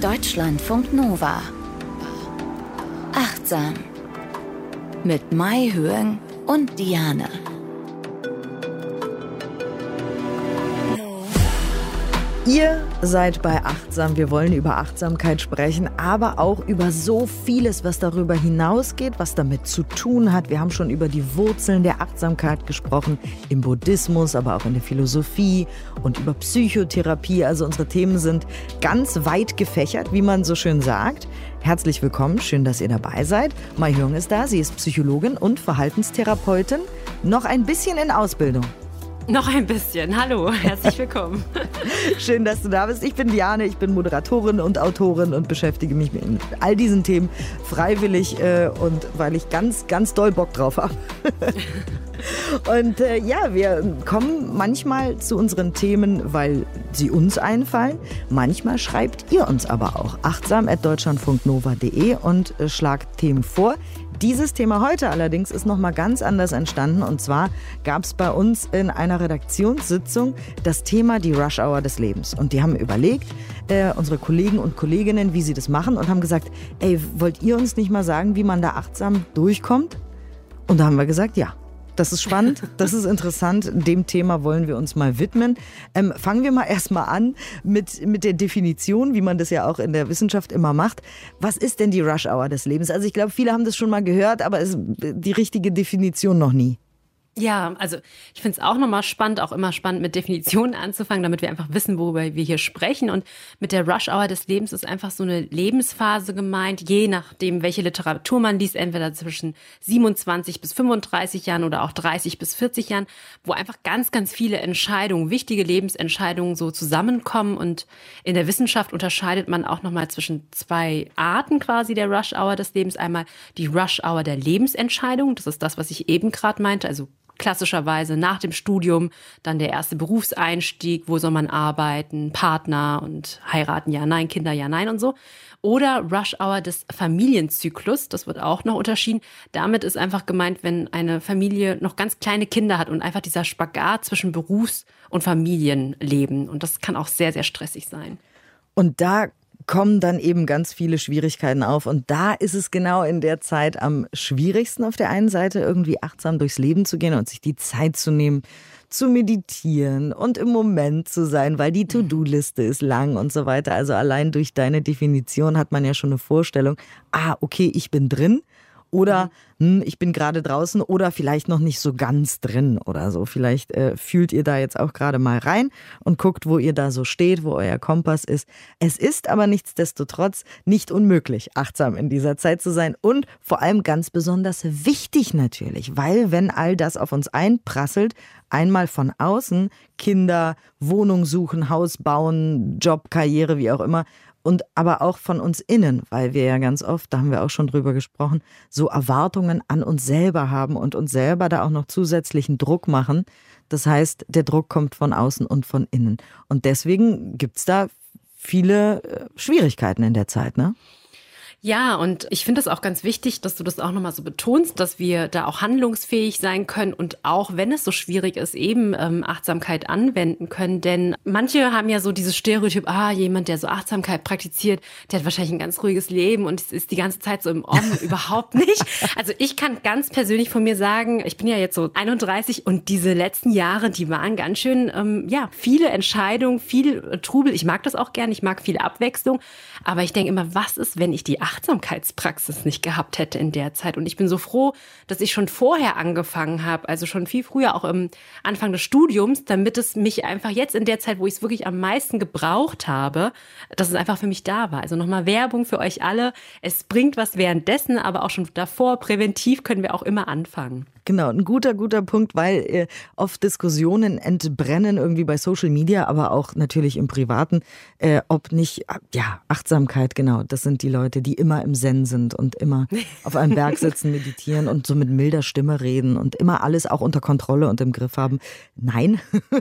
Deutschlandfunk Nova. Achtsam. Mit Mai Höhen und Diane. Ihr seid bei Achtsam. Wir wollen über Achtsamkeit sprechen, aber auch über so vieles, was darüber hinausgeht, was damit zu tun hat. Wir haben schon über die Wurzeln der Achtsamkeit gesprochen, im Buddhismus, aber auch in der Philosophie und über Psychotherapie. Also unsere Themen sind ganz weit gefächert, wie man so schön sagt. Herzlich willkommen, schön, dass ihr dabei seid. Mai Hyung ist da, sie ist Psychologin und Verhaltenstherapeutin, noch ein bisschen in Ausbildung. Noch ein bisschen. Hallo, herzlich willkommen. Schön, dass du da bist. Ich bin Diane, ich bin Moderatorin und Autorin und beschäftige mich mit all diesen Themen freiwillig äh, und weil ich ganz, ganz doll Bock drauf habe. Und äh, ja, wir kommen manchmal zu unseren Themen, weil sie uns einfallen. Manchmal schreibt ihr uns aber auch achtsam.deutschlandfunknova.de und äh, schlagt Themen vor. Dieses Thema heute allerdings ist nochmal ganz anders entstanden. Und zwar gab es bei uns in einer Redaktionssitzung das Thema die Rush Hour des Lebens. Und die haben überlegt, äh, unsere Kollegen und Kolleginnen, wie sie das machen und haben gesagt, ey, wollt ihr uns nicht mal sagen, wie man da achtsam durchkommt? Und da haben wir gesagt, ja. Das ist spannend, das ist interessant. Dem Thema wollen wir uns mal widmen. Ähm, fangen wir mal erstmal an mit, mit der Definition, wie man das ja auch in der Wissenschaft immer macht. Was ist denn die Rush Hour des Lebens? Also ich glaube, viele haben das schon mal gehört, aber es die richtige Definition noch nie. Ja, also ich finde es auch nochmal spannend, auch immer spannend mit Definitionen anzufangen, damit wir einfach wissen, worüber wir hier sprechen. Und mit der Rush Hour des Lebens ist einfach so eine Lebensphase gemeint, je nachdem, welche Literatur man liest, entweder zwischen 27 bis 35 Jahren oder auch 30 bis 40 Jahren, wo einfach ganz, ganz viele Entscheidungen, wichtige Lebensentscheidungen so zusammenkommen. Und in der Wissenschaft unterscheidet man auch nochmal zwischen zwei Arten quasi der Rush Hour des Lebens. Einmal die Rush Hour der Lebensentscheidung, das ist das, was ich eben gerade meinte, also klassischerweise nach dem Studium dann der erste Berufseinstieg, wo soll man arbeiten, Partner und heiraten, ja, nein, Kinder, ja, nein und so. Oder Rush Hour des Familienzyklus, das wird auch noch unterschieden. Damit ist einfach gemeint, wenn eine Familie noch ganz kleine Kinder hat und einfach dieser Spagat zwischen Berufs- und Familienleben. Und das kann auch sehr, sehr stressig sein. Und da kommen dann eben ganz viele Schwierigkeiten auf. Und da ist es genau in der Zeit am schwierigsten auf der einen Seite irgendwie achtsam durchs Leben zu gehen und sich die Zeit zu nehmen, zu meditieren und im Moment zu sein, weil die To-Do-Liste ist lang und so weiter. Also allein durch deine Definition hat man ja schon eine Vorstellung, ah, okay, ich bin drin. Oder mhm. hm, ich bin gerade draußen oder vielleicht noch nicht so ganz drin oder so. Vielleicht äh, fühlt ihr da jetzt auch gerade mal rein und guckt, wo ihr da so steht, wo euer Kompass ist. Es ist aber nichtsdestotrotz nicht unmöglich, achtsam in dieser Zeit zu sein und vor allem ganz besonders wichtig natürlich, weil wenn all das auf uns einprasselt, einmal von außen, Kinder, Wohnung suchen, Haus bauen, Job, Karriere, wie auch immer, und aber auch von uns innen, weil wir ja ganz oft, da haben wir auch schon drüber gesprochen, so Erwartungen an uns selber haben und uns selber da auch noch zusätzlichen Druck machen. Das heißt, der Druck kommt von außen und von innen. Und deswegen gibt's da viele äh, Schwierigkeiten in der Zeit, ne? Ja, und ich finde es auch ganz wichtig, dass du das auch nochmal so betonst, dass wir da auch handlungsfähig sein können und auch, wenn es so schwierig ist, eben ähm, Achtsamkeit anwenden können. Denn manche haben ja so dieses Stereotyp, ah, jemand, der so Achtsamkeit praktiziert, der hat wahrscheinlich ein ganz ruhiges Leben und ist die ganze Zeit so im Om. Überhaupt nicht. Also ich kann ganz persönlich von mir sagen, ich bin ja jetzt so 31 und diese letzten Jahre, die waren ganz schön, ähm, ja, viele Entscheidungen, viel äh, Trubel. Ich mag das auch gern, ich mag viel Abwechslung. Aber ich denke immer, was ist, wenn ich die Achtsamkeitspraxis nicht gehabt hätte in der Zeit? Und ich bin so froh, dass ich schon vorher angefangen habe, also schon viel früher, auch im Anfang des Studiums, damit es mich einfach jetzt in der Zeit, wo ich es wirklich am meisten gebraucht habe, dass es einfach für mich da war. Also nochmal Werbung für euch alle. Es bringt was währenddessen, aber auch schon davor. Präventiv können wir auch immer anfangen. Genau, ein guter, guter Punkt, weil äh, oft Diskussionen entbrennen irgendwie bei Social Media, aber auch natürlich im Privaten, äh, ob nicht, ja, Achtsamkeit, genau, das sind die Leute, die immer im Zen sind und immer auf einem Berg sitzen, meditieren und so mit milder Stimme reden und immer alles auch unter Kontrolle und im Griff haben. Nein, mhm.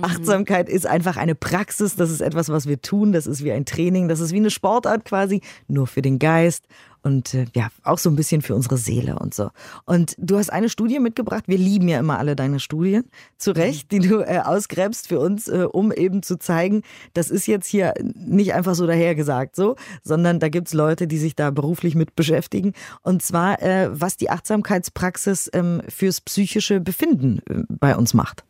Achtsamkeit ist einfach eine Praxis, das ist etwas, was wir tun, das ist wie ein Training, das ist wie eine Sportart quasi, nur für den Geist und äh, ja, auch so ein bisschen für unsere Seele und so. Und du hast eine Studie mitgebracht. Wir lieben ja immer alle deine Studien, zu Recht, die du äh, ausgräbst für uns, äh, um eben zu zeigen, das ist jetzt hier nicht einfach so dahergesagt so, sondern da gibt's Leute, die sich da beruflich mit beschäftigen. Und zwar, äh, was die Achtsamkeitspraxis ähm, fürs psychische Befinden äh, bei uns macht.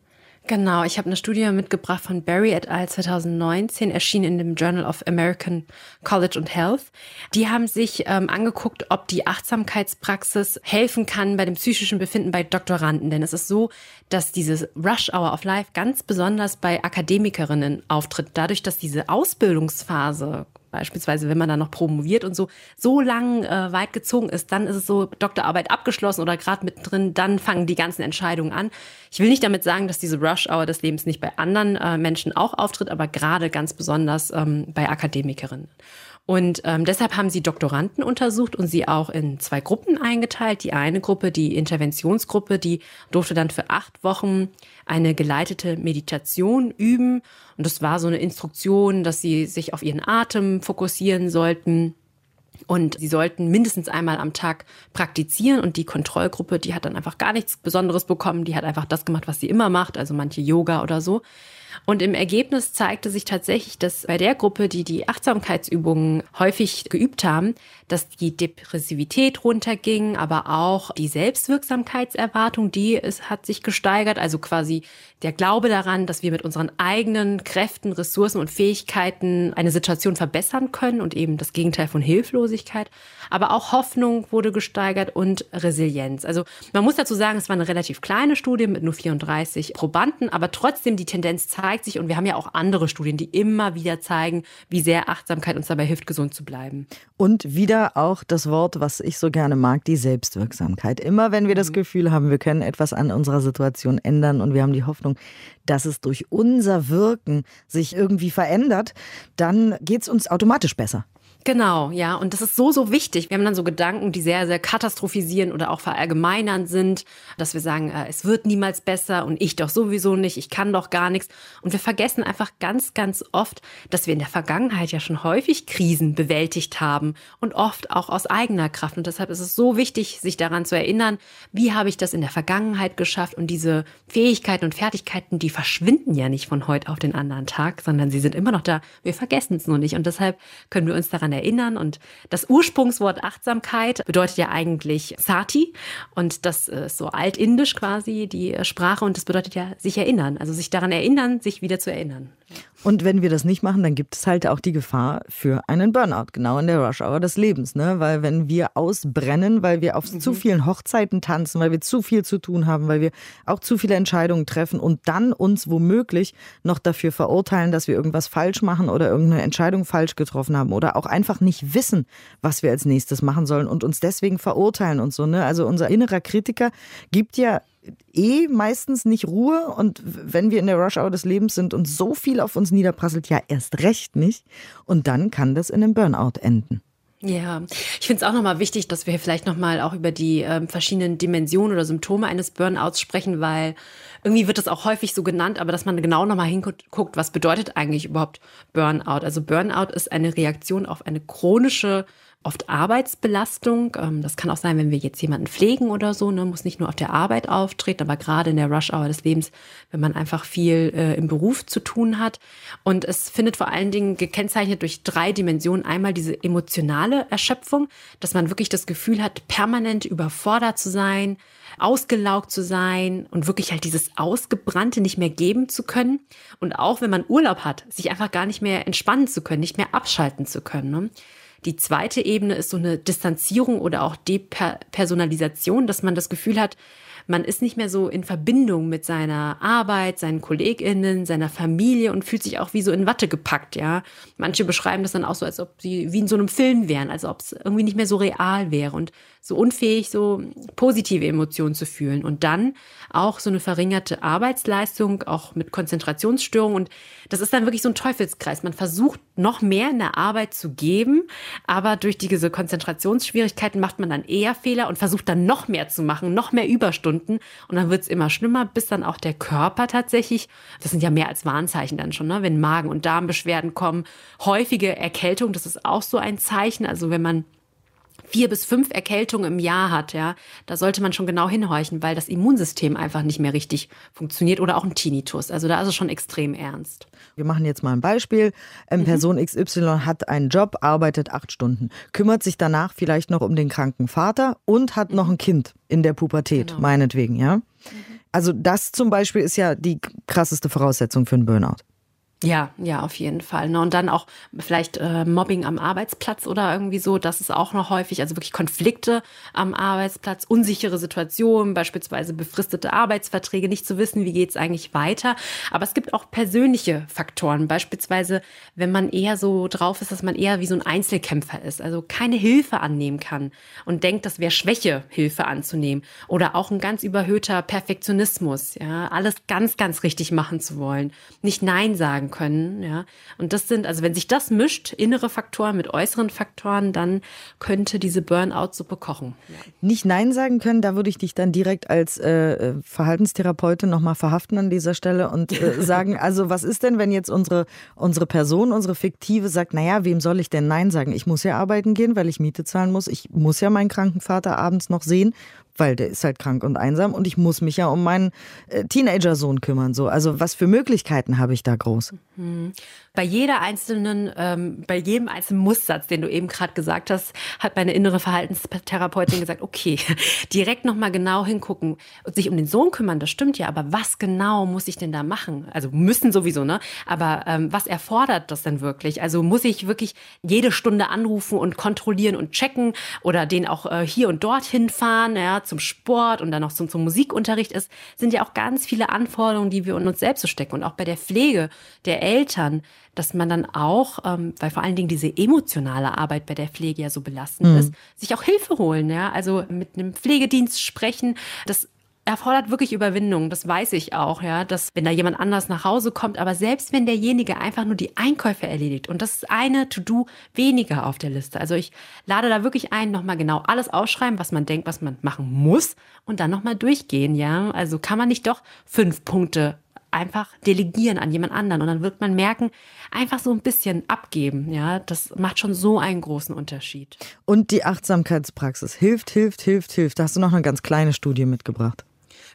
Genau, ich habe eine Studie mitgebracht von Barry et al. 2019, erschienen in dem Journal of American College and Health. Die haben sich ähm, angeguckt, ob die Achtsamkeitspraxis helfen kann bei dem psychischen Befinden bei Doktoranden. Denn es ist so, dass dieses Rush Hour of Life ganz besonders bei Akademikerinnen auftritt. Dadurch, dass diese Ausbildungsphase beispielsweise wenn man dann noch promoviert und so, so lang äh, weit gezogen ist, dann ist es so Doktorarbeit abgeschlossen oder gerade mittendrin, dann fangen die ganzen Entscheidungen an. Ich will nicht damit sagen, dass diese Rush-Hour des Lebens nicht bei anderen äh, Menschen auch auftritt, aber gerade ganz besonders ähm, bei Akademikerinnen. Und ähm, deshalb haben sie Doktoranden untersucht und sie auch in zwei Gruppen eingeteilt. Die eine Gruppe, die Interventionsgruppe, die durfte dann für acht Wochen eine geleitete Meditation üben. Und das war so eine Instruktion, dass sie sich auf ihren Atem fokussieren sollten. Und sie sollten mindestens einmal am Tag praktizieren. Und die Kontrollgruppe, die hat dann einfach gar nichts Besonderes bekommen. Die hat einfach das gemacht, was sie immer macht, also manche Yoga oder so. Und im Ergebnis zeigte sich tatsächlich, dass bei der Gruppe, die die Achtsamkeitsübungen häufig geübt haben, dass die Depressivität runterging, aber auch die Selbstwirksamkeitserwartung, die es hat sich gesteigert, also quasi der Glaube daran, dass wir mit unseren eigenen Kräften, Ressourcen und Fähigkeiten eine Situation verbessern können und eben das Gegenteil von Hilflosigkeit. Aber auch Hoffnung wurde gesteigert und Resilienz. Also man muss dazu sagen, es war eine relativ kleine Studie mit nur 34 Probanden, aber trotzdem die Tendenz zeigt sich und wir haben ja auch andere Studien, die immer wieder zeigen, wie sehr Achtsamkeit uns dabei hilft, gesund zu bleiben. Und wieder auch das Wort, was ich so gerne mag, die Selbstwirksamkeit. Immer wenn wir das mhm. Gefühl haben, wir können etwas an unserer Situation ändern und wir haben die Hoffnung, dass es durch unser Wirken sich irgendwie verändert, dann geht es uns automatisch besser. Genau, ja. Und das ist so, so wichtig. Wir haben dann so Gedanken, die sehr, sehr katastrophisieren oder auch verallgemeinern sind, dass wir sagen, äh, es wird niemals besser und ich doch sowieso nicht, ich kann doch gar nichts. Und wir vergessen einfach ganz, ganz oft, dass wir in der Vergangenheit ja schon häufig Krisen bewältigt haben und oft auch aus eigener Kraft. Und deshalb ist es so wichtig, sich daran zu erinnern, wie habe ich das in der Vergangenheit geschafft und diese Fähigkeiten und Fertigkeiten, die verschwinden ja nicht von heute auf den anderen Tag, sondern sie sind immer noch da. Wir vergessen es nur nicht. Und deshalb können wir uns daran daran erinnern. Und das Ursprungswort Achtsamkeit bedeutet ja eigentlich Sati. Und das ist so altindisch quasi die Sprache. Und das bedeutet ja sich erinnern. Also sich daran erinnern, sich wieder zu erinnern. Und wenn wir das nicht machen, dann gibt es halt auch die Gefahr für einen Burnout, genau in der Rush-Hour des Lebens. Ne? Weil wenn wir ausbrennen, weil wir auf mhm. zu vielen Hochzeiten tanzen, weil wir zu viel zu tun haben, weil wir auch zu viele Entscheidungen treffen und dann uns womöglich noch dafür verurteilen, dass wir irgendwas falsch machen oder irgendeine Entscheidung falsch getroffen haben oder auch einfach nicht wissen, was wir als nächstes machen sollen und uns deswegen verurteilen und so. Ne? Also unser innerer Kritiker gibt ja eh meistens nicht Ruhe und wenn wir in der Rush-Hour des Lebens sind und so viel auf uns niederprasselt, ja erst recht nicht. Und dann kann das in einem Burnout enden. Ja, ich finde es auch nochmal wichtig, dass wir vielleicht nochmal auch über die ähm, verschiedenen Dimensionen oder Symptome eines Burnouts sprechen, weil irgendwie wird das auch häufig so genannt, aber dass man genau nochmal hinguckt, was bedeutet eigentlich überhaupt Burnout? Also Burnout ist eine Reaktion auf eine chronische oft Arbeitsbelastung. Ähm, das kann auch sein, wenn wir jetzt jemanden pflegen oder so, ne, muss nicht nur auf der Arbeit auftreten, aber gerade in der Rush-Hour des Lebens, wenn man einfach viel äh, im Beruf zu tun hat. Und es findet vor allen Dingen gekennzeichnet durch drei Dimensionen. Einmal diese emotionale Erschöpfung, dass man wirklich das Gefühl hat, permanent überfordert zu sein, ausgelaugt zu sein und wirklich halt dieses Ausgebrannte nicht mehr geben zu können. Und auch wenn man Urlaub hat, sich einfach gar nicht mehr entspannen zu können, nicht mehr abschalten zu können. Ne? Die zweite Ebene ist so eine Distanzierung oder auch Depersonalisation, dass man das Gefühl hat, man ist nicht mehr so in Verbindung mit seiner Arbeit, seinen KollegInnen, seiner Familie und fühlt sich auch wie so in Watte gepackt, ja. Manche beschreiben das dann auch so, als ob sie wie in so einem Film wären, als ob es irgendwie nicht mehr so real wäre und so unfähig, so positive Emotionen zu fühlen. Und dann auch so eine verringerte Arbeitsleistung, auch mit Konzentrationsstörungen. Und das ist dann wirklich so ein Teufelskreis. Man versucht noch mehr in der Arbeit zu geben, aber durch diese Konzentrationsschwierigkeiten macht man dann eher Fehler und versucht dann noch mehr zu machen, noch mehr Überstunden. Und dann wird es immer schlimmer, bis dann auch der Körper tatsächlich, das sind ja mehr als Warnzeichen dann schon, ne? wenn Magen- und Darmbeschwerden kommen, häufige Erkältung, das ist auch so ein Zeichen. Also wenn man vier bis fünf Erkältungen im Jahr hat, ja, da sollte man schon genau hinhorchen, weil das Immunsystem einfach nicht mehr richtig funktioniert oder auch ein Tinnitus. Also da ist es schon extrem ernst. Wir machen jetzt mal ein Beispiel. Ähm, mhm. Person XY hat einen Job, arbeitet acht Stunden, kümmert sich danach vielleicht noch um den kranken Vater und hat noch ein Kind in der Pubertät, genau. meinetwegen, ja. Mhm. Also das zum Beispiel ist ja die krasseste Voraussetzung für einen Burnout. Ja, ja, auf jeden Fall. Ne? Und dann auch vielleicht äh, Mobbing am Arbeitsplatz oder irgendwie so, das ist auch noch häufig, also wirklich Konflikte am Arbeitsplatz, unsichere Situationen, beispielsweise befristete Arbeitsverträge, nicht zu wissen, wie geht's eigentlich weiter. Aber es gibt auch persönliche Faktoren, beispielsweise, wenn man eher so drauf ist, dass man eher wie so ein Einzelkämpfer ist, also keine Hilfe annehmen kann und denkt, das wäre Schwäche, Hilfe anzunehmen. Oder auch ein ganz überhöhter Perfektionismus, ja, alles ganz, ganz richtig machen zu wollen, nicht Nein sagen können. Ja. Und das sind, also wenn sich das mischt, innere Faktoren mit äußeren Faktoren, dann könnte diese Burnout-Suppe kochen. Ja. Nicht Nein sagen können, da würde ich dich dann direkt als äh Verhaltenstherapeutin nochmal verhaften an dieser Stelle und äh, sagen, also was ist denn, wenn jetzt unsere, unsere Person, unsere Fiktive sagt, naja, wem soll ich denn Nein sagen? Ich muss ja arbeiten gehen, weil ich Miete zahlen muss. Ich muss ja meinen kranken Vater abends noch sehen weil der ist halt krank und einsam und ich muss mich ja um meinen äh, Teenager-Sohn kümmern. So. Also was für Möglichkeiten habe ich da groß? Mhm. Bei jeder einzelnen, ähm, bei jedem einzelnen Musssatz, den du eben gerade gesagt hast, hat meine innere Verhaltenstherapeutin gesagt, okay, direkt nochmal genau hingucken und sich um den Sohn kümmern, das stimmt ja, aber was genau muss ich denn da machen? Also müssen sowieso, ne? Aber ähm, was erfordert das denn wirklich? Also muss ich wirklich jede Stunde anrufen und kontrollieren und checken oder den auch äh, hier und dort hinfahren, ja, zum Sport und dann noch zum, zum Musikunterricht ist, sind ja auch ganz viele Anforderungen, die wir in uns selbst so stecken. Und auch bei der Pflege der Eltern, dass man dann auch, ähm, weil vor allen Dingen diese emotionale Arbeit bei der Pflege ja so belastend mhm. ist, sich auch Hilfe holen, ja, also mit einem Pflegedienst sprechen, das erfordert wirklich Überwindung, das weiß ich auch, ja, dass wenn da jemand anders nach Hause kommt, aber selbst wenn derjenige einfach nur die Einkäufe erledigt und das ist eine To-Do weniger auf der Liste. Also ich lade da wirklich ein, nochmal genau alles ausschreiben, was man denkt, was man machen muss und dann nochmal durchgehen, ja. Also kann man nicht doch fünf Punkte einfach delegieren an jemand anderen und dann wird man merken, einfach so ein bisschen abgeben, ja, das macht schon so einen großen Unterschied. Und die Achtsamkeitspraxis hilft, hilft, hilft, hilft. Da hast du noch eine ganz kleine Studie mitgebracht.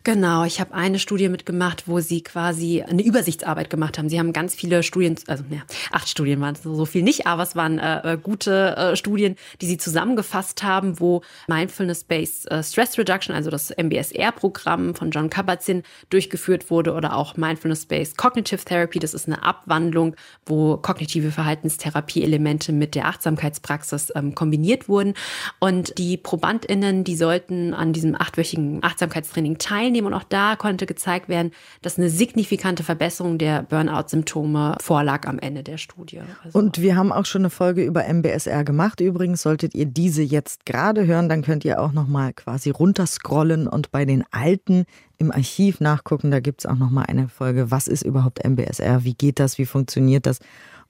Genau, ich habe eine Studie mitgemacht, wo sie quasi eine Übersichtsarbeit gemacht haben. Sie haben ganz viele Studien, also ja, acht Studien waren es so viel nicht, aber es waren äh, äh, gute äh, Studien, die sie zusammengefasst haben, wo Mindfulness-Based äh, Stress Reduction, also das MBSR-Programm von John Kabat-Zinn durchgeführt wurde oder auch Mindfulness-Based Cognitive Therapy. Das ist eine Abwandlung, wo kognitive Verhaltenstherapie-Elemente mit der Achtsamkeitspraxis ähm, kombiniert wurden. Und die ProbandInnen, die sollten an diesem achtwöchigen Achtsamkeitstraining teilnehmen teilnehmen. Und auch da konnte gezeigt werden, dass eine signifikante Verbesserung der Burnout-Symptome vorlag am Ende der Studie. Also und wir haben auch schon eine Folge über MBSR gemacht. Übrigens solltet ihr diese jetzt gerade hören, dann könnt ihr auch noch mal quasi runterscrollen und bei den alten im Archiv nachgucken. Da gibt es auch noch mal eine Folge. Was ist überhaupt MBSR? Wie geht das? Wie funktioniert das?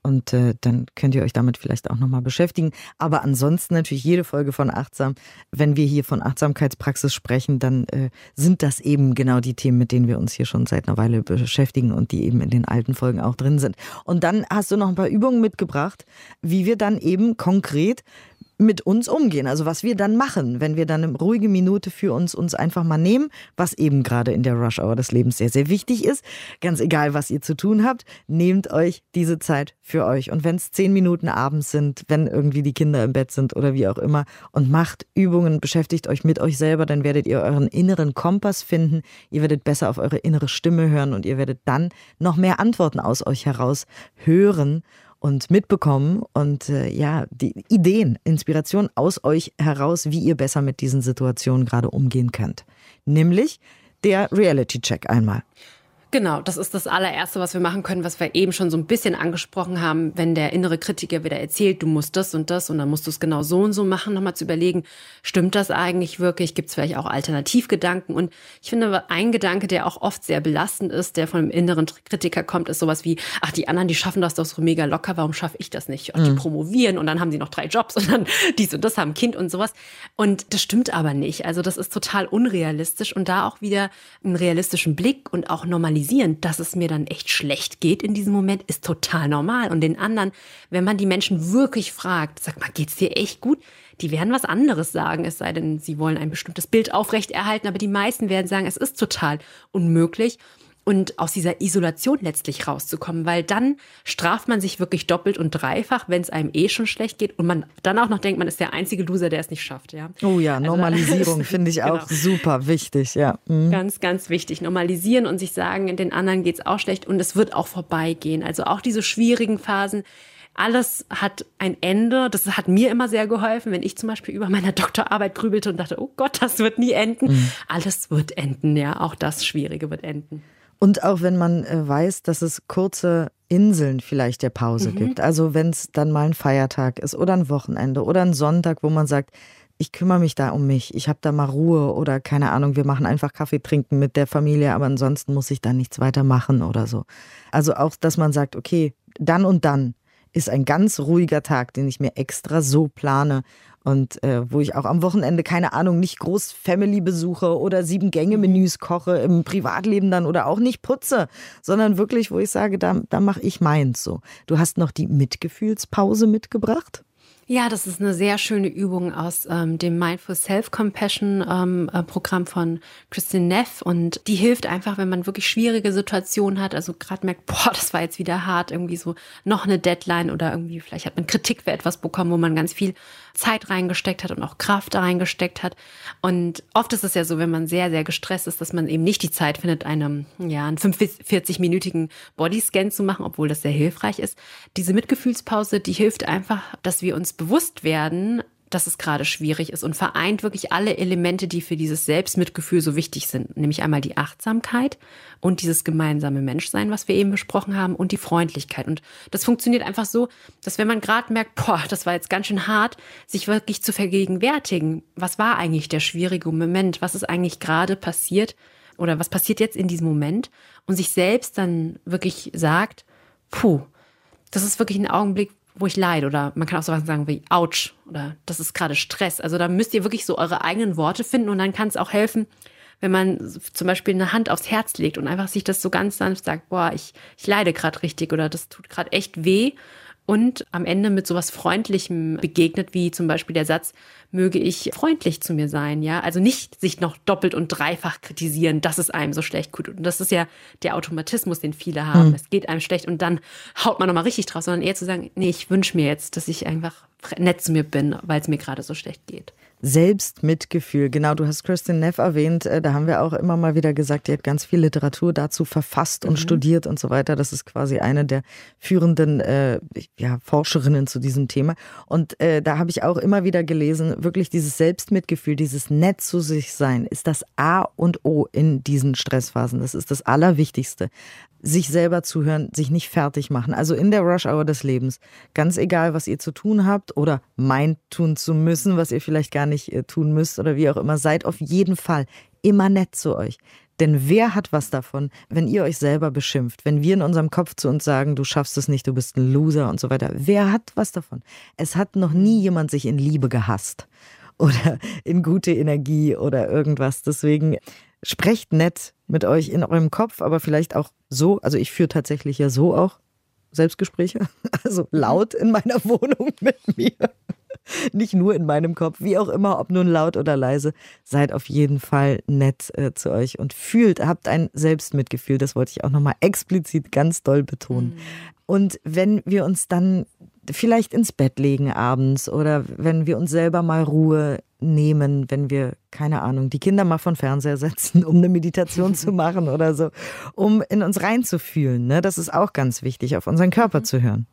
Und äh, dann könnt ihr euch damit vielleicht auch nochmal beschäftigen. Aber ansonsten natürlich jede Folge von Achtsam. Wenn wir hier von Achtsamkeitspraxis sprechen, dann äh, sind das eben genau die Themen, mit denen wir uns hier schon seit einer Weile beschäftigen und die eben in den alten Folgen auch drin sind. Und dann hast du noch ein paar Übungen mitgebracht, wie wir dann eben konkret mit uns umgehen. Also was wir dann machen, wenn wir dann eine ruhige Minute für uns uns einfach mal nehmen, was eben gerade in der Rush Hour des Lebens sehr, sehr wichtig ist. Ganz egal, was ihr zu tun habt, nehmt euch diese Zeit für euch. Und wenn es zehn Minuten abends sind, wenn irgendwie die Kinder im Bett sind oder wie auch immer, und macht Übungen, beschäftigt euch mit euch selber, dann werdet ihr euren inneren Kompass finden. Ihr werdet besser auf eure innere Stimme hören und ihr werdet dann noch mehr Antworten aus euch heraus hören und mitbekommen und äh, ja, die Ideen, Inspiration aus euch heraus, wie ihr besser mit diesen Situationen gerade umgehen könnt. Nämlich der Reality-Check einmal. Genau, das ist das allererste, was wir machen können, was wir eben schon so ein bisschen angesprochen haben, wenn der innere Kritiker wieder erzählt, du musst das und das und dann musst du es genau so und so machen, nochmal zu überlegen, stimmt das eigentlich wirklich? Gibt es vielleicht auch Alternativgedanken? Und ich finde, ein Gedanke, der auch oft sehr belastend ist, der von einem inneren Kritiker kommt, ist sowas wie, ach, die anderen, die schaffen das doch so mega locker, warum schaffe ich das nicht? Ach, die mhm. promovieren und dann haben sie noch drei Jobs und dann dies und das haben Kind und sowas. Und das stimmt aber nicht. Also das ist total unrealistisch und da auch wieder einen realistischen Blick und auch Normalisierung normalisieren, dass es mir dann echt schlecht geht in diesem Moment, ist total normal. Und den anderen, wenn man die Menschen wirklich fragt, sag mal, geht's dir echt gut? Die werden was anderes sagen, es sei denn, sie wollen ein bestimmtes Bild aufrechterhalten, aber die meisten werden sagen, es ist total unmöglich und aus dieser Isolation letztlich rauszukommen, weil dann straft man sich wirklich doppelt und dreifach, wenn es einem eh schon schlecht geht und man dann auch noch denkt, man ist der einzige Loser, der es nicht schafft, ja. Oh ja, also Normalisierung finde ich auch genau. super wichtig, ja. Mhm. Ganz, ganz wichtig. Normalisieren und sich sagen, den anderen geht es auch schlecht und es wird auch vorbeigehen. Also auch diese schwierigen Phasen, alles hat ein Ende. Das hat mir immer sehr geholfen, wenn ich zum Beispiel über meiner Doktorarbeit grübelte und dachte, oh Gott, das wird nie enden. Mhm. Alles wird enden, ja. Auch das Schwierige wird enden. Und auch wenn man äh, weiß, dass es kurze Inseln vielleicht der Pause mhm. gibt. Also wenn es dann mal ein Feiertag ist oder ein Wochenende oder ein Sonntag, wo man sagt, ich kümmere mich da um mich, ich habe da mal Ruhe oder keine Ahnung, wir machen einfach Kaffee trinken mit der Familie, aber ansonsten muss ich da nichts weiter machen oder so. Also auch, dass man sagt, okay, dann und dann ist ein ganz ruhiger Tag, den ich mir extra so plane und äh, wo ich auch am Wochenende, keine Ahnung, nicht groß Family besuche oder sieben Gänge-Menüs koche, im Privatleben dann oder auch nicht putze, sondern wirklich, wo ich sage, da, da mache ich meins so. Du hast noch die Mitgefühlspause mitgebracht? Ja, das ist eine sehr schöne Übung aus ähm, dem Mindful Self-Compassion ähm, äh, Programm von Christine Neff und die hilft einfach, wenn man wirklich schwierige Situationen hat, also gerade merkt, boah, das war jetzt wieder hart, irgendwie so noch eine Deadline oder irgendwie vielleicht hat man Kritik für etwas bekommen, wo man ganz viel Zeit reingesteckt hat und auch Kraft reingesteckt hat. Und oft ist es ja so, wenn man sehr, sehr gestresst ist, dass man eben nicht die Zeit findet, einem, ja, einen 45-minütigen Bodyscan zu machen, obwohl das sehr hilfreich ist. Diese Mitgefühlspause, die hilft einfach, dass wir uns bewusst werden, dass es gerade schwierig ist und vereint wirklich alle Elemente, die für dieses Selbstmitgefühl so wichtig sind, nämlich einmal die Achtsamkeit und dieses gemeinsame Menschsein, was wir eben besprochen haben, und die Freundlichkeit. Und das funktioniert einfach so, dass wenn man gerade merkt, boah, das war jetzt ganz schön hart, sich wirklich zu vergegenwärtigen, was war eigentlich der schwierige Moment, was ist eigentlich gerade passiert oder was passiert jetzt in diesem Moment und sich selbst dann wirklich sagt, puh, das ist wirklich ein Augenblick, wo ich leide. Oder man kann auch so was sagen wie ouch oder das ist gerade Stress. Also da müsst ihr wirklich so eure eigenen Worte finden und dann kann es auch helfen, wenn man zum Beispiel eine Hand aufs Herz legt und einfach sich das so ganz sanft sagt, boah, ich, ich leide gerade richtig oder das tut gerade echt weh und am Ende mit sowas Freundlichem begegnet, wie zum Beispiel der Satz, möge ich freundlich zu mir sein, ja. Also nicht sich noch doppelt und dreifach kritisieren, dass es einem so schlecht tut. Und das ist ja der Automatismus, den viele haben. Mhm. Es geht einem schlecht und dann haut man nochmal richtig drauf, sondern eher zu sagen, nee, ich wünsche mir jetzt, dass ich einfach nett zu mir bin, weil es mir gerade so schlecht geht. Selbstmitgefühl. Genau, du hast Kristin Neff erwähnt. Äh, da haben wir auch immer mal wieder gesagt, die hat ganz viel Literatur dazu verfasst und mhm. studiert und so weiter. Das ist quasi eine der führenden äh, ja, Forscherinnen zu diesem Thema. Und äh, da habe ich auch immer wieder gelesen, wirklich dieses Selbstmitgefühl, dieses Nett zu sich sein, ist das A und O in diesen Stressphasen. Das ist das Allerwichtigste sich selber zuhören, sich nicht fertig machen. Also in der Rush-Hour des Lebens, ganz egal, was ihr zu tun habt oder meint tun zu müssen, was ihr vielleicht gar nicht äh, tun müsst oder wie auch immer, seid auf jeden Fall immer nett zu euch. Denn wer hat was davon, wenn ihr euch selber beschimpft, wenn wir in unserem Kopf zu uns sagen, du schaffst es nicht, du bist ein Loser und so weiter? Wer hat was davon? Es hat noch nie jemand sich in Liebe gehasst oder in gute Energie oder irgendwas. Deswegen sprecht nett mit euch in eurem Kopf, aber vielleicht auch so. Also ich führe tatsächlich ja so auch Selbstgespräche, also laut in meiner Wohnung mit mir. Nicht nur in meinem Kopf, wie auch immer, ob nun laut oder leise. Seid auf jeden Fall nett äh, zu euch und fühlt, habt ein Selbstmitgefühl. Das wollte ich auch nochmal explizit ganz doll betonen. Mhm. Und wenn wir uns dann vielleicht ins Bett legen abends oder wenn wir uns selber mal Ruhe nehmen, wenn wir, keine Ahnung, die Kinder mal von Fernseher setzen, um eine Meditation zu machen oder so, um in uns reinzufühlen. Ne? Das ist auch ganz wichtig, auf unseren Körper zu hören.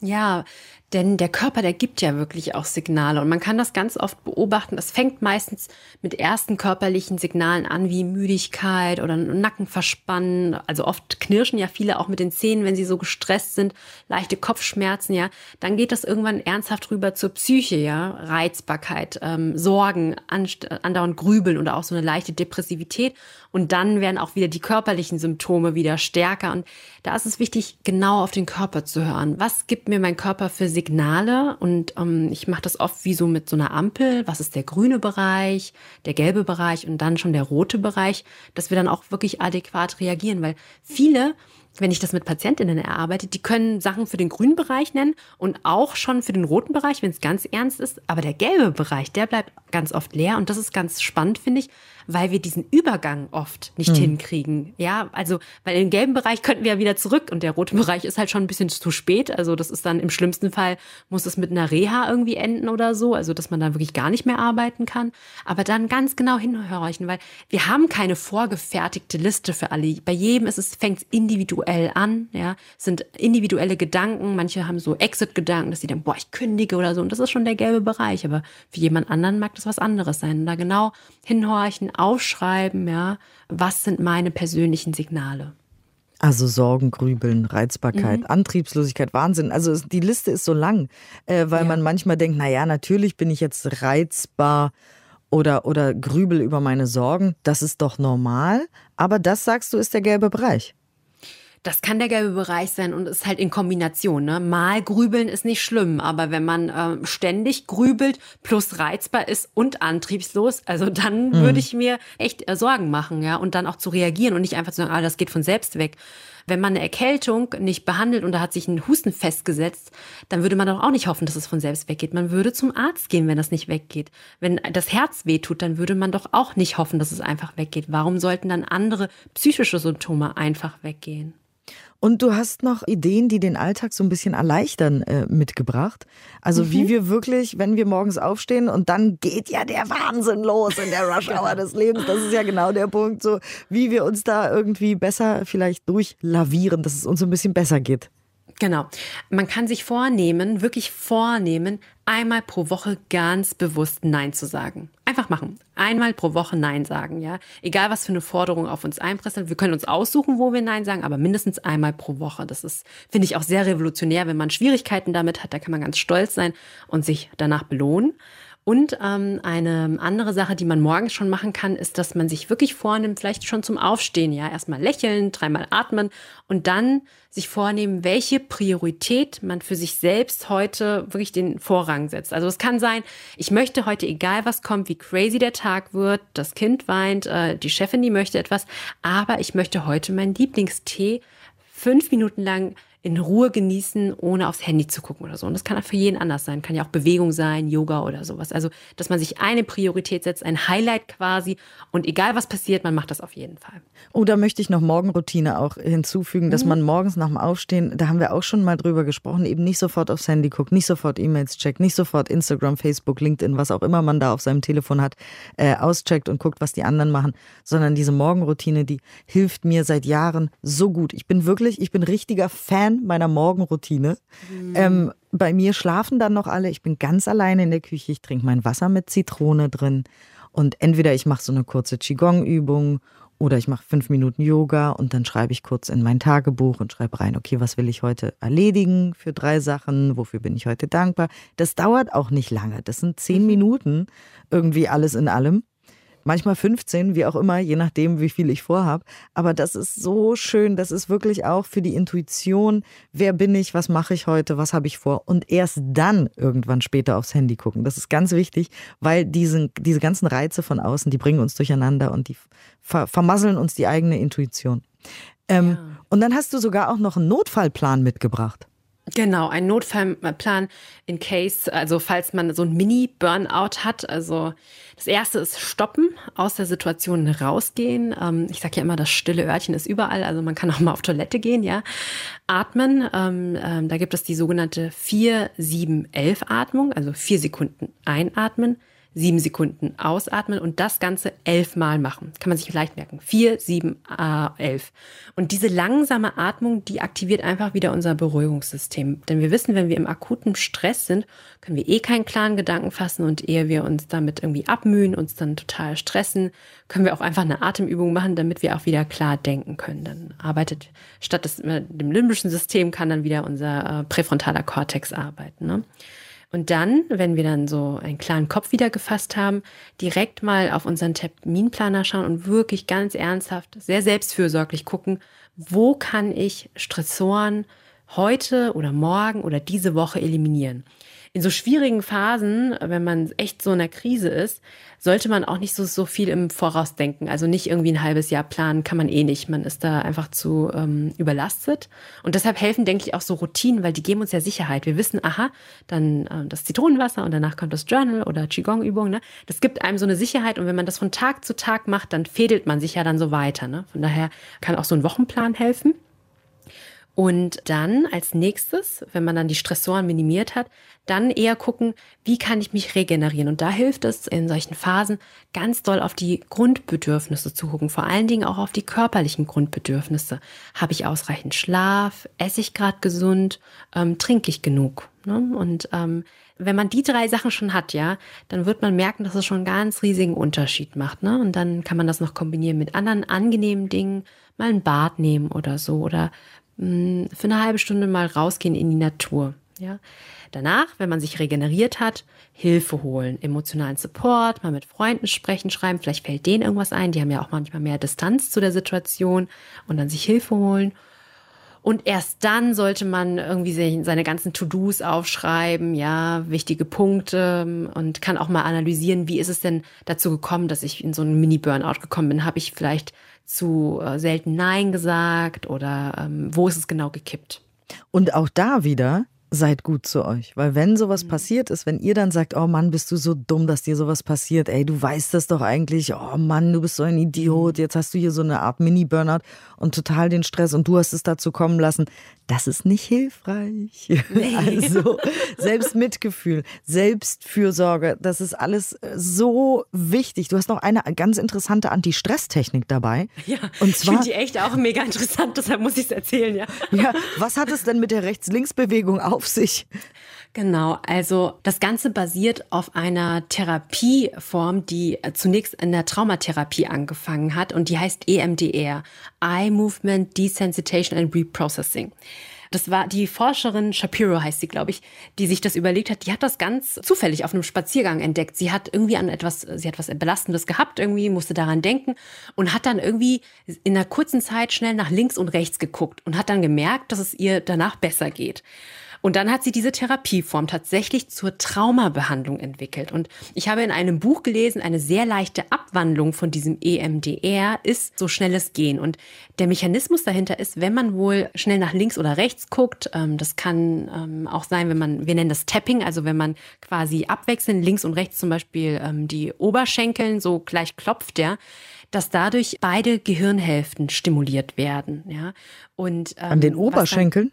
Ja, denn der Körper, der gibt ja wirklich auch Signale und man kann das ganz oft beobachten. Es fängt meistens mit ersten körperlichen Signalen an, wie Müdigkeit oder Nackenverspannen. Also oft knirschen ja viele auch mit den Zähnen, wenn sie so gestresst sind, leichte Kopfschmerzen, ja. Dann geht das irgendwann ernsthaft rüber zur Psyche, ja. Reizbarkeit, ähm, Sorgen, andauernd Grübeln oder auch so eine leichte Depressivität. Und dann werden auch wieder die körperlichen Symptome wieder stärker. Und da ist es wichtig, genau auf den Körper zu hören. Was gibt mir mein Körper für Signale? Signale und ähm, ich mache das oft wie so mit so einer Ampel. Was ist der grüne Bereich, der gelbe Bereich und dann schon der rote Bereich, dass wir dann auch wirklich adäquat reagieren, weil viele wenn ich das mit Patientinnen erarbeite, die können Sachen für den grünen Bereich nennen und auch schon für den roten Bereich, wenn es ganz ernst ist. Aber der gelbe Bereich, der bleibt ganz oft leer und das ist ganz spannend, finde ich, weil wir diesen Übergang oft nicht hm. hinkriegen. Ja, also, weil im gelben Bereich könnten wir ja wieder zurück und der rote Bereich ist halt schon ein bisschen zu spät. Also, das ist dann im schlimmsten Fall, muss es mit einer Reha irgendwie enden oder so. Also, dass man da wirklich gar nicht mehr arbeiten kann. Aber dann ganz genau hinhorchen, weil wir haben keine vorgefertigte Liste für alle. Bei jedem ist es, fängt es individuell an, ja, es sind individuelle Gedanken. Manche haben so Exit-Gedanken, dass sie denken, boah, ich kündige oder so. Und das ist schon der gelbe Bereich. Aber für jemand anderen mag das was anderes sein. Und da genau hinhorchen, aufschreiben, ja, was sind meine persönlichen Signale. Also Sorgen, Grübeln, Reizbarkeit, mhm. Antriebslosigkeit, Wahnsinn. Also die Liste ist so lang, äh, weil ja. man manchmal denkt, na ja, natürlich bin ich jetzt reizbar oder, oder grübel über meine Sorgen. Das ist doch normal. Aber das, sagst du, ist der gelbe Bereich. Das kann der gelbe Bereich sein und ist halt in Kombination. Ne? Mal grübeln ist nicht schlimm, aber wenn man äh, ständig grübelt plus reizbar ist und antriebslos, also dann mhm. würde ich mir echt äh, Sorgen machen, ja, und dann auch zu reagieren und nicht einfach zu sagen, ah, das geht von selbst weg. Wenn man eine Erkältung nicht behandelt und da hat sich ein Husten festgesetzt, dann würde man doch auch nicht hoffen, dass es von selbst weggeht. Man würde zum Arzt gehen, wenn das nicht weggeht. Wenn das Herz wehtut, dann würde man doch auch nicht hoffen, dass es einfach weggeht. Warum sollten dann andere psychische Symptome einfach weggehen? Und du hast noch Ideen, die den Alltag so ein bisschen erleichtern, äh, mitgebracht. Also mhm. wie wir wirklich, wenn wir morgens aufstehen und dann geht ja der Wahnsinn los in der Rush Hour des Lebens. Das ist ja genau der Punkt, so wie wir uns da irgendwie besser vielleicht durchlavieren, dass es uns so ein bisschen besser geht. Genau. Man kann sich vornehmen, wirklich vornehmen, einmal pro Woche ganz bewusst Nein zu sagen. Einfach machen. Einmal pro Woche Nein sagen, ja. Egal was für eine Forderung auf uns einpresselt. Wir können uns aussuchen, wo wir Nein sagen, aber mindestens einmal pro Woche. Das ist, finde ich, auch sehr revolutionär. Wenn man Schwierigkeiten damit hat, da kann man ganz stolz sein und sich danach belohnen. Und ähm, eine andere Sache, die man morgens schon machen kann, ist, dass man sich wirklich vornimmt, vielleicht schon zum Aufstehen, ja, erstmal lächeln, dreimal atmen und dann sich vornehmen, welche Priorität man für sich selbst heute wirklich den Vorrang setzt. Also es kann sein, ich möchte heute, egal was kommt, wie crazy der Tag wird, das Kind weint, äh, die Chefin, die möchte etwas, aber ich möchte heute meinen Lieblingstee fünf Minuten lang in Ruhe genießen, ohne aufs Handy zu gucken oder so. Und das kann auch für jeden anders sein. Kann ja auch Bewegung sein, Yoga oder sowas. Also, dass man sich eine Priorität setzt, ein Highlight quasi. Und egal was passiert, man macht das auf jeden Fall. Oh, da möchte ich noch Morgenroutine auch hinzufügen, dass mhm. man morgens nach dem Aufstehen, da haben wir auch schon mal drüber gesprochen, eben nicht sofort aufs Handy guckt, nicht sofort E-Mails checkt, nicht sofort Instagram, Facebook, LinkedIn, was auch immer man da auf seinem Telefon hat, äh, auscheckt und guckt, was die anderen machen, sondern diese Morgenroutine, die hilft mir seit Jahren so gut. Ich bin wirklich, ich bin richtiger Fan Fan meiner Morgenroutine. Mhm. Ähm, bei mir schlafen dann noch alle. Ich bin ganz alleine in der Küche. Ich trinke mein Wasser mit Zitrone drin. Und entweder ich mache so eine kurze Qigong-Übung oder ich mache fünf Minuten Yoga und dann schreibe ich kurz in mein Tagebuch und schreibe rein, okay, was will ich heute erledigen für drei Sachen? Wofür bin ich heute dankbar? Das dauert auch nicht lange. Das sind zehn mhm. Minuten irgendwie alles in allem manchmal 15, wie auch immer, je nachdem, wie viel ich vorhabe. Aber das ist so schön. Das ist wirklich auch für die Intuition. Wer bin ich? Was mache ich heute? Was habe ich vor? Und erst dann irgendwann später aufs Handy gucken. Das ist ganz wichtig, weil diese, diese ganzen Reize von außen, die bringen uns durcheinander und die ver vermasseln uns die eigene Intuition. Ähm, ja. Und dann hast du sogar auch noch einen Notfallplan mitgebracht. Genau, ein Notfallplan in case, also falls man so ein Mini-Burnout hat. Also das erste ist stoppen, aus der Situation rausgehen. Ähm, ich sage ja immer, das stille Örtchen ist überall, also man kann auch mal auf Toilette gehen, ja. Atmen, ähm, ähm, da gibt es die sogenannte 4-7-11-Atmung, also vier Sekunden einatmen, sieben Sekunden ausatmen und das Ganze elfmal machen. Kann man sich leicht merken. Vier, sieben, äh, elf. Und diese langsame Atmung, die aktiviert einfach wieder unser Beruhigungssystem. Denn wir wissen, wenn wir im akuten Stress sind, können wir eh keinen klaren Gedanken fassen und ehe wir uns damit irgendwie abmühen, uns dann total stressen, können wir auch einfach eine Atemübung machen, damit wir auch wieder klar denken können. Dann arbeitet statt des, dem limbischen System kann dann wieder unser äh, präfrontaler Kortex arbeiten. Ne? Und dann, wenn wir dann so einen klaren Kopf wieder gefasst haben, direkt mal auf unseren Terminplaner schauen und wirklich ganz ernsthaft, sehr selbstfürsorglich gucken, wo kann ich Stressoren heute oder morgen oder diese Woche eliminieren in so schwierigen Phasen, wenn man echt so in einer Krise ist, sollte man auch nicht so, so viel im Voraus denken. Also nicht irgendwie ein halbes Jahr planen, kann man eh nicht. Man ist da einfach zu ähm, überlastet. Und deshalb helfen, denke ich, auch so Routinen, weil die geben uns ja Sicherheit. Wir wissen, aha, dann äh, das Zitronenwasser und danach kommt das Journal oder Qigong-Übung. Ne? Das gibt einem so eine Sicherheit. Und wenn man das von Tag zu Tag macht, dann fädelt man sich ja dann so weiter. Ne? Von daher kann auch so ein Wochenplan helfen. Und dann als nächstes, wenn man dann die Stressoren minimiert hat, dann eher gucken, wie kann ich mich regenerieren. Und da hilft es in solchen Phasen ganz doll auf die Grundbedürfnisse zu gucken, vor allen Dingen auch auf die körperlichen Grundbedürfnisse. Habe ich ausreichend Schlaf? Esse ich gerade gesund? Ähm, trinke ich genug? Ne? Und ähm, wenn man die drei Sachen schon hat, ja, dann wird man merken, dass es schon einen ganz riesigen Unterschied macht. Ne? Und dann kann man das noch kombinieren mit anderen angenehmen Dingen, mal ein Bad nehmen oder so oder mh, für eine halbe Stunde mal rausgehen in die Natur. Ja. Danach, wenn man sich regeneriert hat, Hilfe holen, emotionalen Support, mal mit Freunden sprechen, schreiben, vielleicht fällt denen irgendwas ein, die haben ja auch manchmal mehr Distanz zu der Situation und dann sich Hilfe holen. Und erst dann sollte man irgendwie seine ganzen To-Dos aufschreiben, ja, wichtige Punkte und kann auch mal analysieren, wie ist es denn dazu gekommen, dass ich in so einen Mini-Burnout gekommen bin? Habe ich vielleicht zu äh, selten Nein gesagt oder ähm, wo ist es genau gekippt? Und auch da wieder, seid gut zu euch. Weil wenn sowas mhm. passiert ist, wenn ihr dann sagt, oh Mann, bist du so dumm, dass dir sowas passiert, ey, du weißt das doch eigentlich, oh Mann, du bist so ein Idiot, jetzt hast du hier so eine Art Mini-Burnout und total den Stress und du hast es dazu kommen lassen, das ist nicht hilfreich. Nee. Also Selbstmitgefühl, Selbstfürsorge, das ist alles so wichtig. Du hast noch eine ganz interessante Anti-Stress-Technik dabei. Ja, und zwar, ich finde die echt auch mega interessant, deshalb muss ich es erzählen, ja. Ja, was hat es denn mit der Rechts-Links-Bewegung auf sich? Genau, also das Ganze basiert auf einer Therapieform, die zunächst in der Traumatherapie angefangen hat und die heißt EMDR, Eye Movement Desensitization and Reprocessing. Das war die Forscherin Shapiro heißt sie, glaube ich, die sich das überlegt hat. Die hat das ganz zufällig auf einem Spaziergang entdeckt. Sie hat irgendwie an etwas, sie hat was Belastendes gehabt, irgendwie musste daran denken und hat dann irgendwie in einer kurzen Zeit schnell nach links und rechts geguckt und hat dann gemerkt, dass es ihr danach besser geht. Und dann hat sie diese Therapieform tatsächlich zur Traumabehandlung entwickelt. Und ich habe in einem Buch gelesen, eine sehr leichte Abwandlung von diesem EMDR ist so schnelles Gehen. Und der Mechanismus dahinter ist, wenn man wohl schnell nach links oder rechts guckt, ähm, das kann ähm, auch sein, wenn man, wir nennen das Tapping, also wenn man quasi abwechselnd links und rechts zum Beispiel ähm, die Oberschenkeln so gleich klopft, ja, dass dadurch beide Gehirnhälften stimuliert werden. Ja. Und, ähm, An den Oberschenkeln?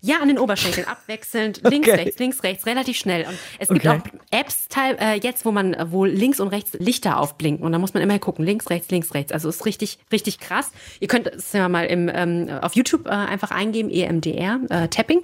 Ja, an den Oberschenkeln abwechselnd, links, okay. rechts, links, rechts, relativ schnell. Und es gibt okay. auch Apps äh, jetzt, wo man wo links und rechts Lichter aufblinken und da muss man immer gucken, links, rechts, links, rechts. Also ist richtig, richtig krass. Ihr könnt es ja mal im, ähm, auf YouTube äh, einfach eingeben, EMDR, äh, Tapping.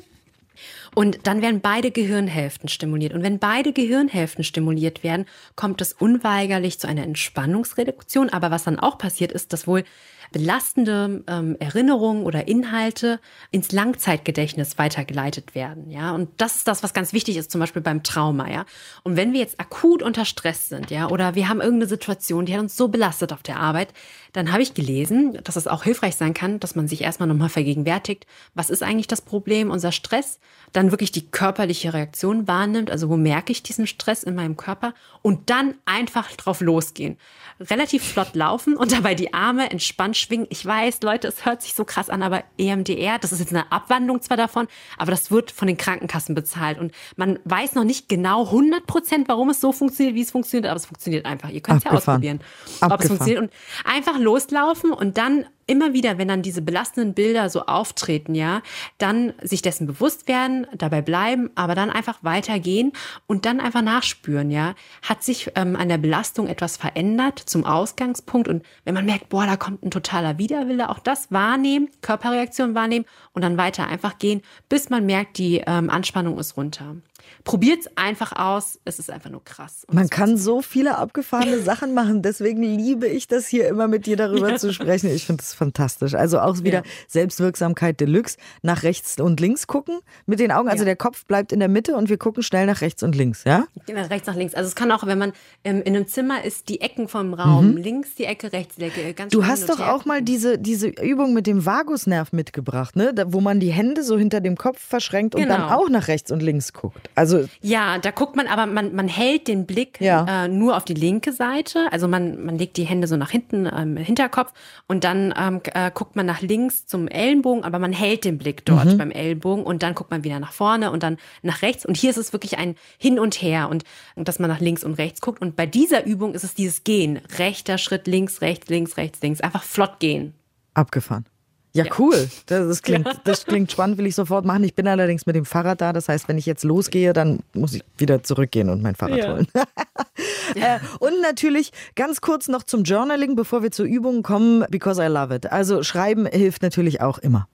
Und dann werden beide Gehirnhälften stimuliert. Und wenn beide Gehirnhälften stimuliert werden, kommt es unweigerlich zu einer Entspannungsreduktion. Aber was dann auch passiert ist, dass wohl belastende ähm, Erinnerungen oder Inhalte ins Langzeitgedächtnis weitergeleitet werden. Ja, und das ist das, was ganz wichtig ist, zum Beispiel beim Trauma. Ja, und wenn wir jetzt akut unter Stress sind, ja, oder wir haben irgendeine Situation, die hat uns so belastet auf der Arbeit, dann habe ich gelesen, dass es auch hilfreich sein kann, dass man sich erstmal nochmal vergegenwärtigt, was ist eigentlich das Problem, unser Stress, dann wirklich die körperliche Reaktion wahrnimmt, also wo merke ich diesen Stress in meinem Körper und dann einfach drauf losgehen. Relativ flott laufen und dabei die Arme entspannt schwingen. Ich weiß, Leute, es hört sich so krass an, aber EMDR, das ist jetzt eine Abwandlung zwar davon, aber das wird von den Krankenkassen bezahlt und man weiß noch nicht genau 100 Prozent, warum es so funktioniert, wie es funktioniert, aber es funktioniert einfach. Ihr könnt es ja ausprobieren, Abgefahren. ob es funktioniert und einfach loslaufen und dann immer wieder, wenn dann diese belastenden Bilder so auftreten, ja, dann sich dessen bewusst werden, dabei bleiben, aber dann einfach weitergehen und dann einfach nachspüren, ja. Hat sich ähm, an der Belastung etwas verändert zum Ausgangspunkt und wenn man merkt, boah, da kommt ein totaler Widerwille, auch das wahrnehmen, Körperreaktion wahrnehmen und dann weiter einfach gehen, bis man merkt, die ähm, Anspannung ist runter. Probiert es einfach aus. Es ist einfach nur krass. Und Man kann so viele abgefahrene Sachen machen. Deswegen liebe ich das hier immer mit dir darüber ja. zu sprechen. Ich finde das fantastisch. Also auch wieder ja. Selbstwirksamkeit Deluxe. Nach rechts und links gucken mit den Augen. Also ja. der Kopf bleibt in der Mitte und wir gucken schnell nach rechts und links, ja? Genau, rechts nach links. Also es kann auch, wenn man ähm, in einem Zimmer ist, die Ecken vom Raum, mhm. links die Ecke, rechts die Ecke. Ganz du hast doch auch mal diese, diese Übung mit dem Vagusnerv mitgebracht, ne? Da, wo man die Hände so hinter dem Kopf verschränkt und dann genau. auch nach rechts und links guckt. Also ja, da guckt man, aber man, man hält den Blick ja. äh, nur auf die linke Seite. Also man, man legt die Hände so nach hinten ähm, im Hinterkopf und dann ähm, äh, guckt man nach links zum Ellenbogen, aber man hält den Blick dort mhm. beim Ellenbogen und dann guckt man wieder nach vorne und dann nach rechts. Und hier ist es wirklich ein Hin und Her und, und dass man nach links und rechts guckt. Und bei dieser Übung ist es dieses Gehen. Rechter Schritt, links, rechts, links, rechts, links. Einfach flott gehen. Abgefahren. Ja, cool. Das, das, klingt, das klingt spannend, will ich sofort machen. Ich bin allerdings mit dem Fahrrad da. Das heißt, wenn ich jetzt losgehe, dann muss ich wieder zurückgehen und mein Fahrrad ja. holen. äh, und natürlich ganz kurz noch zum Journaling, bevor wir zur Übung kommen, because I love it. Also schreiben hilft natürlich auch immer.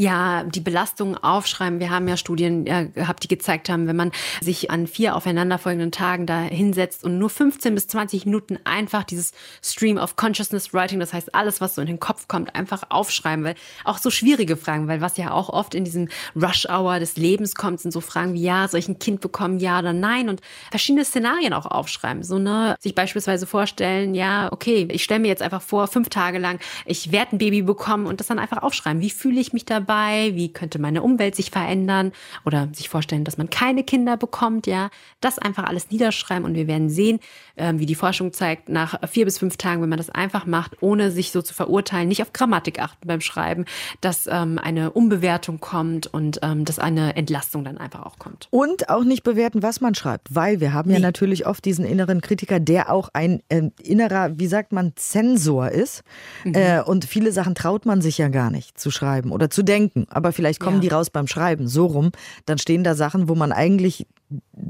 Ja, die Belastungen aufschreiben. Wir haben ja Studien ja, gehabt, die gezeigt haben, wenn man sich an vier aufeinanderfolgenden Tagen da hinsetzt und nur 15 bis 20 Minuten einfach dieses Stream of Consciousness Writing, das heißt alles, was so in den Kopf kommt, einfach aufschreiben, weil auch so schwierige Fragen, weil was ja auch oft in diesem Rush Hour des Lebens kommt, sind so Fragen wie ja, soll ich ein Kind bekommen, ja oder nein und verschiedene Szenarien auch aufschreiben. So ne, sich beispielsweise vorstellen, ja, okay, ich stelle mir jetzt einfach vor, fünf Tage lang, ich werde ein Baby bekommen und das dann einfach aufschreiben. Wie fühle ich mich dabei? Dabei? Wie könnte meine Umwelt sich verändern? Oder sich vorstellen, dass man keine Kinder bekommt, ja. Das einfach alles niederschreiben und wir werden sehen, ähm, wie die Forschung zeigt, nach vier bis fünf Tagen, wenn man das einfach macht, ohne sich so zu verurteilen, nicht auf Grammatik achten beim Schreiben, dass ähm, eine Umbewertung kommt und ähm, dass eine Entlastung dann einfach auch kommt. Und auch nicht bewerten, was man schreibt, weil wir haben nee. ja natürlich oft diesen inneren Kritiker, der auch ein äh, innerer, wie sagt man, Zensor ist. Mhm. Äh, und viele Sachen traut man sich ja gar nicht zu schreiben oder zu denken. Aber vielleicht kommen ja. die raus beim Schreiben, so rum. Dann stehen da Sachen, wo man eigentlich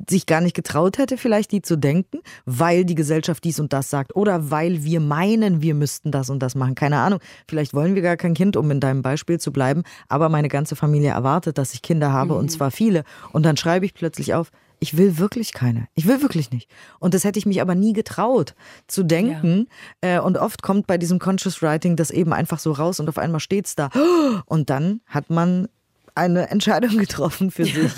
sich gar nicht getraut hätte, vielleicht die zu denken, weil die Gesellschaft dies und das sagt oder weil wir meinen, wir müssten das und das machen. Keine Ahnung. Vielleicht wollen wir gar kein Kind, um in deinem Beispiel zu bleiben, aber meine ganze Familie erwartet, dass ich Kinder habe mhm. und zwar viele. Und dann schreibe ich plötzlich auf, ich will wirklich keine. Ich will wirklich nicht. Und das hätte ich mich aber nie getraut zu denken. Ja. Äh, und oft kommt bei diesem Conscious Writing das eben einfach so raus und auf einmal steht es da. Und dann hat man eine Entscheidung getroffen für sich,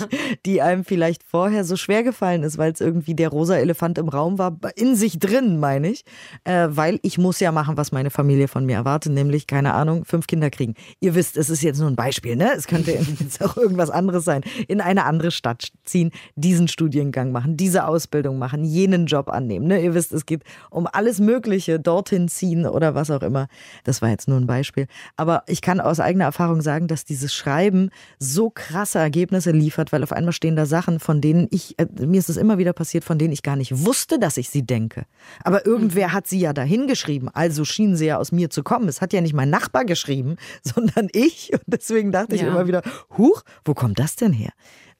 die einem vielleicht vorher so schwer gefallen ist, weil es irgendwie der rosa Elefant im Raum war, in sich drin, meine ich. Äh, weil ich muss ja machen, was meine Familie von mir erwartet, nämlich, keine Ahnung, fünf Kinder kriegen. Ihr wisst, es ist jetzt nur ein Beispiel, ne? Es könnte jetzt auch irgendwas anderes sein. In eine andere Stadt ziehen, diesen Studiengang machen, diese Ausbildung machen, jenen Job annehmen. Ne? Ihr wisst, es geht um alles Mögliche, dorthin ziehen oder was auch immer. Das war jetzt nur ein Beispiel. Aber ich kann aus eigener Erfahrung sagen, dass dieses Schreiben so krasse Ergebnisse liefert, weil auf einmal stehen da Sachen, von denen ich, äh, mir ist es immer wieder passiert, von denen ich gar nicht wusste, dass ich sie denke. Aber irgendwer mhm. hat sie ja dahin geschrieben, also schienen sie ja aus mir zu kommen. Es hat ja nicht mein Nachbar geschrieben, sondern ich. Und deswegen dachte ja. ich immer wieder, huch, wo kommt das denn her?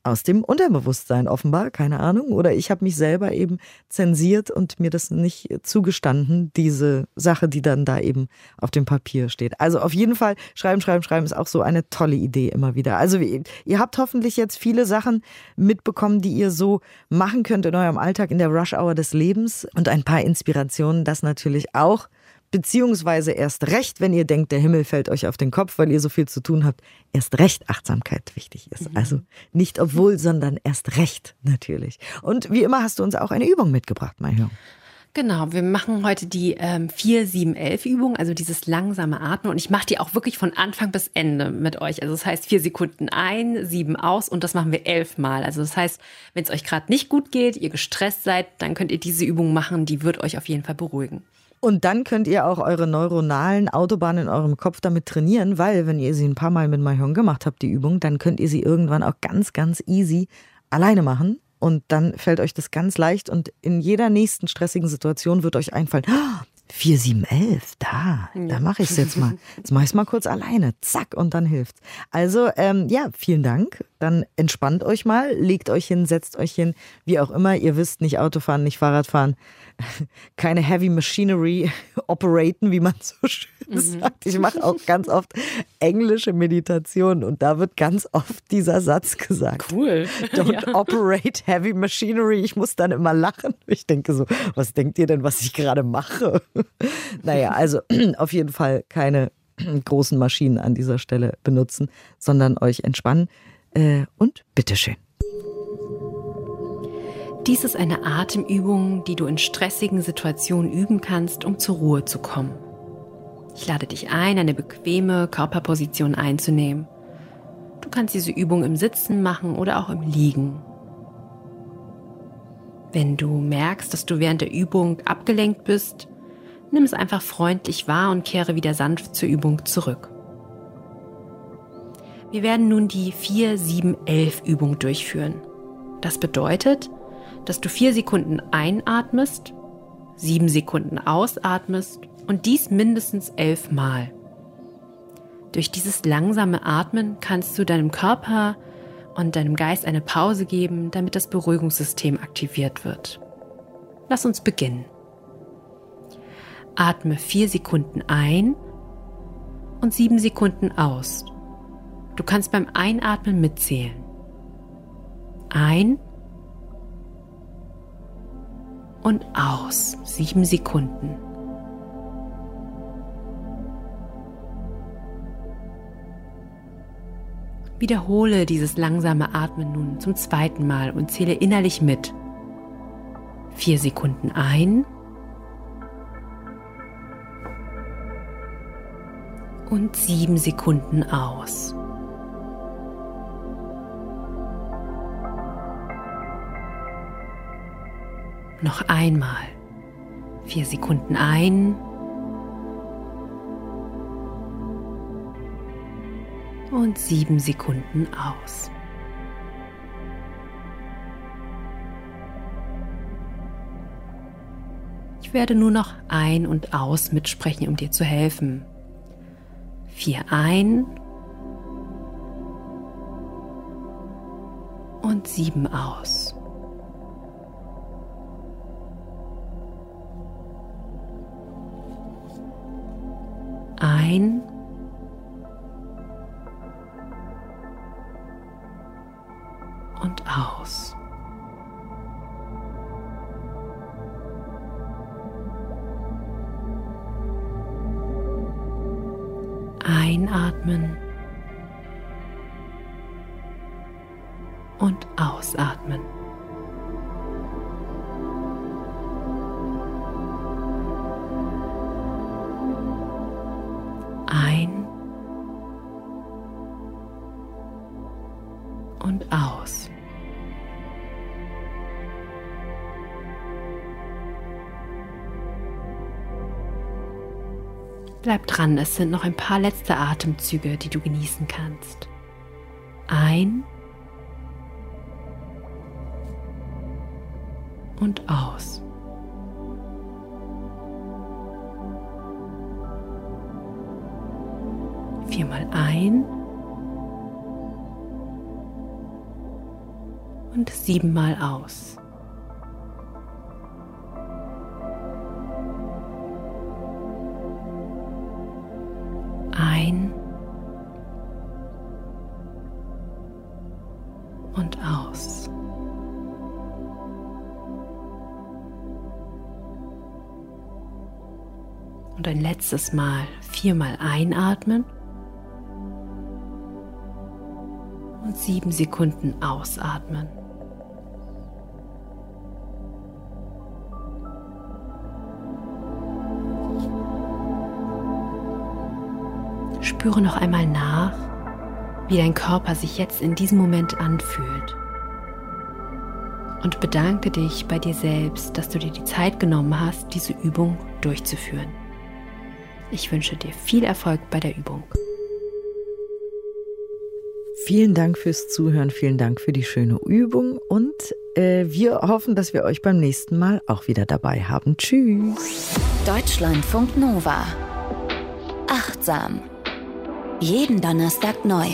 Aus dem Unterbewusstsein offenbar, keine Ahnung. Oder ich habe mich selber eben zensiert und mir das nicht zugestanden, diese Sache, die dann da eben auf dem Papier steht. Also auf jeden Fall, schreiben, schreiben, schreiben ist auch so eine tolle Idee immer wieder. Also ihr habt hoffentlich jetzt viele Sachen mitbekommen, die ihr so machen könnt in eurem Alltag in der Rush Hour des Lebens und ein paar Inspirationen, das natürlich auch beziehungsweise erst recht, wenn ihr denkt, der Himmel fällt euch auf den Kopf, weil ihr so viel zu tun habt, erst recht Achtsamkeit wichtig ist. Mhm. Also nicht obwohl, sondern erst recht natürlich. Und wie immer hast du uns auch eine Übung mitgebracht, Maihong. Genau, wir machen heute die ähm, 4-7-11-Übung, also dieses langsame Atmen. Und ich mache die auch wirklich von Anfang bis Ende mit euch. Also das heißt vier Sekunden ein, sieben aus und das machen wir elfmal. Also das heißt, wenn es euch gerade nicht gut geht, ihr gestresst seid, dann könnt ihr diese Übung machen, die wird euch auf jeden Fall beruhigen. Und dann könnt ihr auch eure neuronalen Autobahnen in eurem Kopf damit trainieren, weil wenn ihr sie ein paar Mal mit Mahjong gemacht habt, die Übung, dann könnt ihr sie irgendwann auch ganz, ganz easy alleine machen. Und dann fällt euch das ganz leicht und in jeder nächsten stressigen Situation wird euch einfallen, oh, 4, 7, 11, da, ja. da mache ich es jetzt mal. Jetzt mache ich es mal kurz alleine. Zack, und dann hilft's. Also, ähm, ja, vielen Dank. Dann entspannt euch mal, legt euch hin, setzt euch hin, wie auch immer. Ihr wisst, nicht Autofahren, nicht Fahrradfahren, keine Heavy Machinery operaten, wie man so schön mhm. sagt. Ich mache auch ganz oft englische Meditationen und da wird ganz oft dieser Satz gesagt. Cool. Don't ja. operate heavy machinery. Ich muss dann immer lachen. Ich denke so, was denkt ihr denn, was ich gerade mache? naja, also auf jeden Fall keine großen Maschinen an dieser Stelle benutzen, sondern euch entspannen. Äh, und bitteschön. Dies ist eine Atemübung, die du in stressigen Situationen üben kannst, um zur Ruhe zu kommen. Ich lade dich ein, eine bequeme Körperposition einzunehmen. Du kannst diese Übung im Sitzen machen oder auch im Liegen. Wenn du merkst, dass du während der Übung abgelenkt bist, nimm es einfach freundlich wahr und kehre wieder sanft zur Übung zurück. Wir werden nun die 4-7-11 Übung durchführen. Das bedeutet, dass du vier Sekunden einatmest, sieben Sekunden ausatmest und dies mindestens elf Mal. Durch dieses langsame Atmen kannst du deinem Körper und deinem Geist eine Pause geben, damit das Beruhigungssystem aktiviert wird. Lass uns beginnen. Atme vier Sekunden ein und sieben Sekunden aus. Du kannst beim Einatmen mitzählen. Ein und aus. Sieben Sekunden. Wiederhole dieses langsame Atmen nun zum zweiten Mal und zähle innerlich mit. Vier Sekunden ein und sieben Sekunden aus. Noch einmal. Vier Sekunden ein. Und sieben Sekunden aus. Ich werde nur noch ein und aus mitsprechen, um dir zu helfen. Vier ein und sieben aus. Einatmen und ausatmen. Dran, es sind noch ein paar letzte Atemzüge, die du genießen kannst. Ein und aus. Viermal ein und siebenmal aus. Und ein letztes Mal viermal einatmen und sieben Sekunden ausatmen. Spüre noch einmal nach, wie dein Körper sich jetzt in diesem Moment anfühlt. Und bedanke dich bei dir selbst, dass du dir die Zeit genommen hast, diese Übung durchzuführen. Ich wünsche dir viel Erfolg bei der Übung. Vielen Dank fürs Zuhören, vielen Dank für die schöne Übung und äh, wir hoffen, dass wir euch beim nächsten Mal auch wieder dabei haben. Tschüss. Deutschlandfunk Nova. Achtsam. Jeden Donnerstag neu.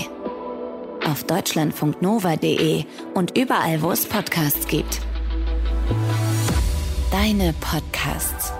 Auf deutschlandfunknova.de und überall, wo es Podcasts gibt. Deine Podcasts.